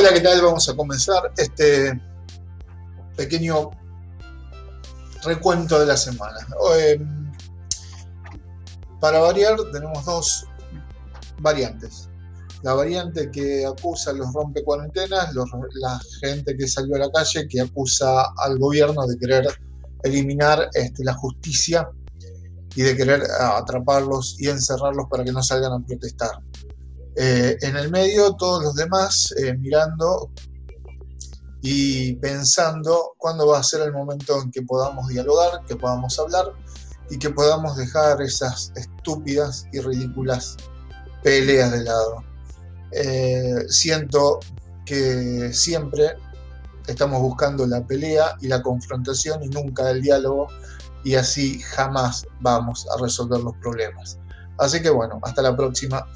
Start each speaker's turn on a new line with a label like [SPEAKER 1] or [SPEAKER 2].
[SPEAKER 1] Hola, ¿qué tal? Vamos a comenzar este pequeño recuento de la semana. Em, para variar, tenemos dos variantes. La variante que acusa a los rompecuarentenas, la gente que salió a la calle, que acusa al gobierno de querer eliminar este, la justicia y de querer atraparlos y encerrarlos para que no salgan a protestar. Eh, en el medio, todos los demás eh, mirando y pensando cuándo va a ser el momento en que podamos dialogar, que podamos hablar y que podamos dejar esas estúpidas y ridículas peleas de lado. Eh, siento que siempre estamos buscando la pelea y la confrontación y nunca el diálogo y así jamás vamos a resolver los problemas. Así que bueno, hasta la próxima.